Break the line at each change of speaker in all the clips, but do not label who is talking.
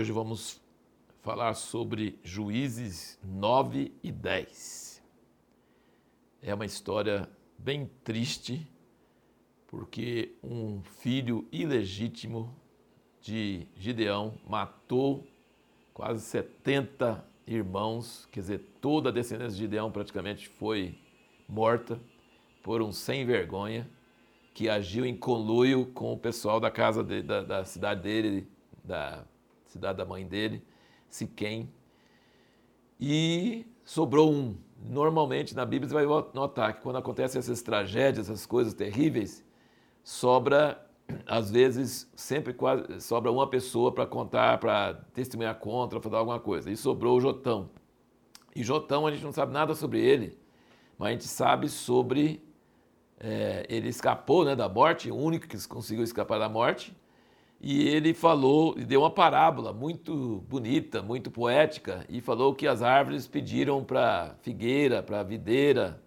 vamos falar sobre Juízes 9 e 10. É uma história bem triste, porque um filho ilegítimo de Gideão matou quase 70 irmãos, quer dizer, toda a descendência de Gideão praticamente foi morta por um sem vergonha que agiu em conluio com o pessoal da casa de, da, da cidade dele, da cidade da mãe dele, Siquém. E sobrou um. Normalmente na Bíblia você vai notar que quando acontecem essas tragédias, essas coisas terríveis, sobra, às vezes, sempre quase, sobra uma pessoa para contar, para testemunhar contra, para alguma coisa. E sobrou o Jotão. E Jotão a gente não sabe nada sobre ele, mas a gente sabe sobre. É, ele escapou né, da morte, o único que conseguiu escapar da morte e ele falou, e deu uma parábola muito bonita, muito poética, e falou que as árvores pediram para figueira, para videira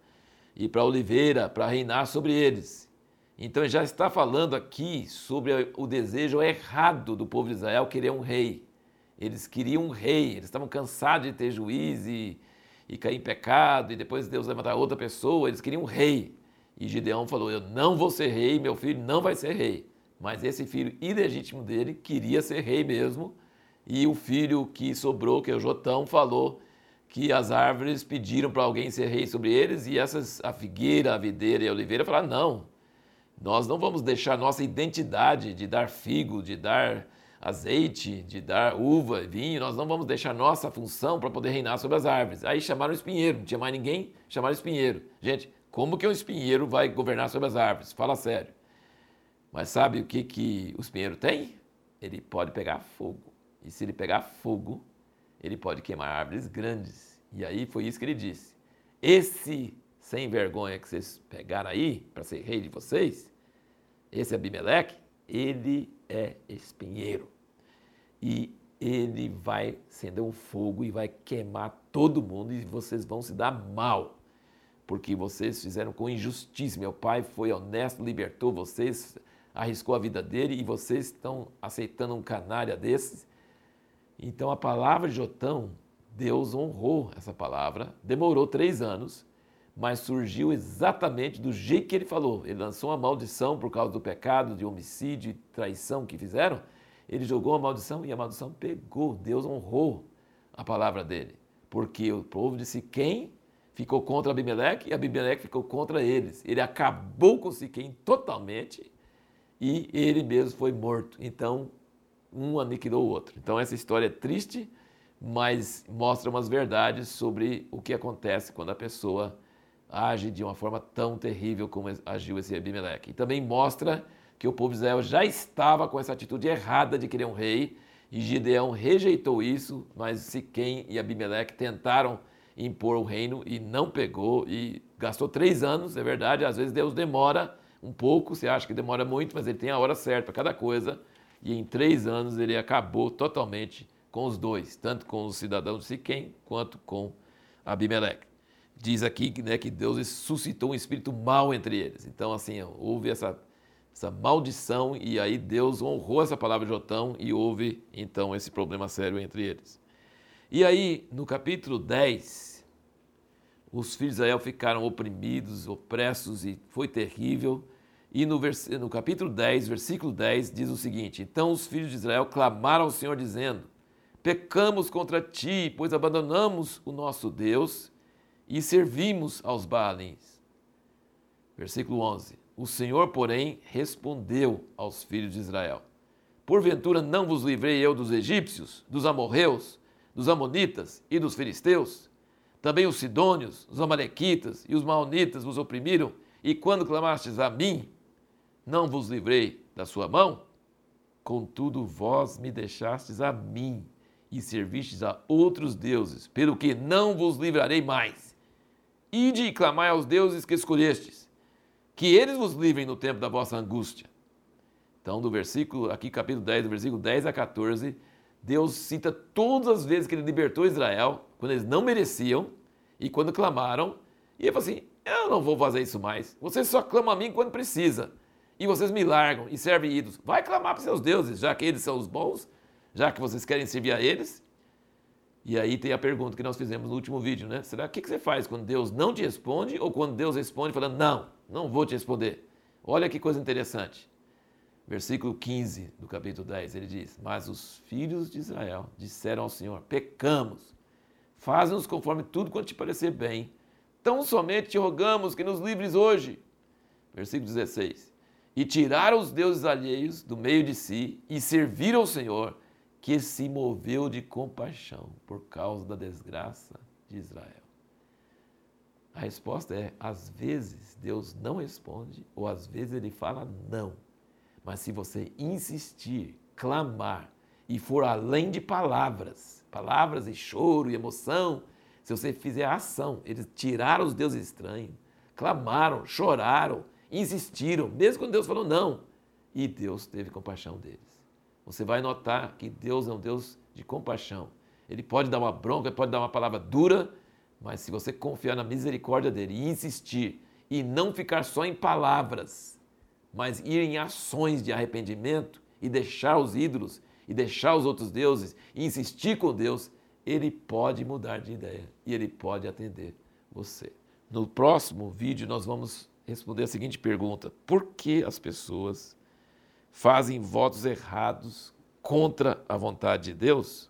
e para oliveira para reinar sobre eles. Então já está falando aqui sobre o desejo errado do povo de Israel querer um rei. Eles queriam um rei, eles estavam cansados de ter juiz e, e cair em pecado, e depois Deus levantar outra pessoa, eles queriam um rei. E Gideão falou: Eu não vou ser rei, meu filho não vai ser rei. Mas esse filho ilegítimo dele queria ser rei mesmo, e o filho que sobrou, que é o Jotão, falou que as árvores pediram para alguém ser rei sobre eles, e essas, a figueira, a videira e a oliveira falaram: não, nós não vamos deixar nossa identidade de dar figo, de dar azeite, de dar uva, vinho, nós não vamos deixar nossa função para poder reinar sobre as árvores. Aí chamaram o espinheiro, não tinha mais ninguém, chamaram o espinheiro. Gente, como que um espinheiro vai governar sobre as árvores? Fala sério. Mas sabe o que, que o espinheiro tem? Ele pode pegar fogo. E se ele pegar fogo, ele pode queimar árvores grandes. E aí foi isso que ele disse. Esse sem vergonha que vocês pegaram aí para ser rei de vocês, esse Abimeleque, ele é espinheiro. E ele vai acender um fogo e vai queimar todo mundo e vocês vão se dar mal. Porque vocês fizeram com injustiça. Meu pai foi honesto, libertou vocês, arriscou a vida dele e vocês estão aceitando um canária desses. Então a palavra de Jotão, Deus honrou essa palavra, demorou três anos, mas surgiu exatamente do jeito que ele falou. Ele lançou uma maldição por causa do pecado, de homicídio e traição que fizeram. Ele jogou a maldição e a maldição pegou. Deus honrou a palavra dele. Porque o povo de Siquém ficou contra Abimeleque e Abimeleque ficou contra eles. Ele acabou com Siquém totalmente e ele mesmo foi morto. Então, um aniquilou o outro. Então, essa história é triste, mas mostra umas verdades sobre o que acontece quando a pessoa age de uma forma tão terrível como agiu esse Abimeleque. E também mostra que o povo de Israel já estava com essa atitude errada de querer um rei, e Gideão rejeitou isso, mas Siquém e Abimeleque tentaram impor o reino e não pegou, e gastou três anos, é verdade, às vezes Deus demora um pouco, você acha que demora muito, mas ele tem a hora certa para cada coisa. E em três anos ele acabou totalmente com os dois, tanto com os cidadãos de Siquém quanto com Abimeleque. Diz aqui né, que Deus suscitou um espírito mau entre eles. Então, assim, houve essa, essa maldição e aí Deus honrou essa palavra de Jotão e houve então esse problema sério entre eles. E aí, no capítulo 10, os filhos de Israel ficaram oprimidos, opressos e foi terrível. E no, vers... no capítulo 10, versículo 10, diz o seguinte: Então os filhos de Israel clamaram ao Senhor, dizendo: Pecamos contra ti, pois abandonamos o nosso Deus e servimos aos Baalins. Versículo 11: O Senhor, porém, respondeu aos filhos de Israel: Porventura não vos livrei eu dos egípcios, dos amorreus, dos amonitas e dos filisteus? Também os sidônios, os amalequitas e os maonitas vos oprimiram, e quando clamastes a mim, não vos livrei da sua mão? Contudo, vós me deixastes a mim e servistes a outros deuses, pelo que não vos livrarei mais. Ide e clamai aos deuses que escolhestes, que eles vos livrem no tempo da vossa angústia. Então, do versículo, aqui capítulo 10, do versículo 10 a 14, Deus cita todas as vezes que ele libertou Israel, quando eles não mereciam e quando clamaram, e ele falou assim: Eu não vou fazer isso mais. Vocês só clamam a mim quando precisa e vocês me largam e servem ídolos. Vai clamar para seus deuses, já que eles são os bons. já que vocês querem servir a eles. E aí tem a pergunta que nós fizemos no último vídeo, né? Será que, que você faz quando Deus não te responde ou quando Deus responde falando, não, não vou te responder? Olha que coisa interessante. Versículo 15 do capítulo 10, ele diz: Mas os filhos de Israel disseram ao Senhor: Pecamos, faz-nos conforme tudo quanto te parecer bem. Tão somente te rogamos que nos livres hoje. Versículo 16: E tiraram os deuses alheios do meio de si e serviram ao Senhor, que se moveu de compaixão por causa da desgraça de Israel. A resposta é: às vezes Deus não responde, ou às vezes ele fala não. Mas se você insistir, clamar e for além de palavras, palavras e choro e emoção, se você fizer ação, eles tiraram os deuses estranhos, clamaram, choraram, insistiram, mesmo quando Deus falou não, e Deus teve compaixão deles. Você vai notar que Deus é um Deus de compaixão. Ele pode dar uma bronca, pode dar uma palavra dura, mas se você confiar na misericórdia dele e insistir e não ficar só em palavras, mas ir em ações de arrependimento e deixar os ídolos e deixar os outros deuses e insistir com Deus, ele pode mudar de ideia e ele pode atender você. No próximo vídeo nós vamos responder a seguinte pergunta: por que as pessoas fazem votos errados contra a vontade de Deus?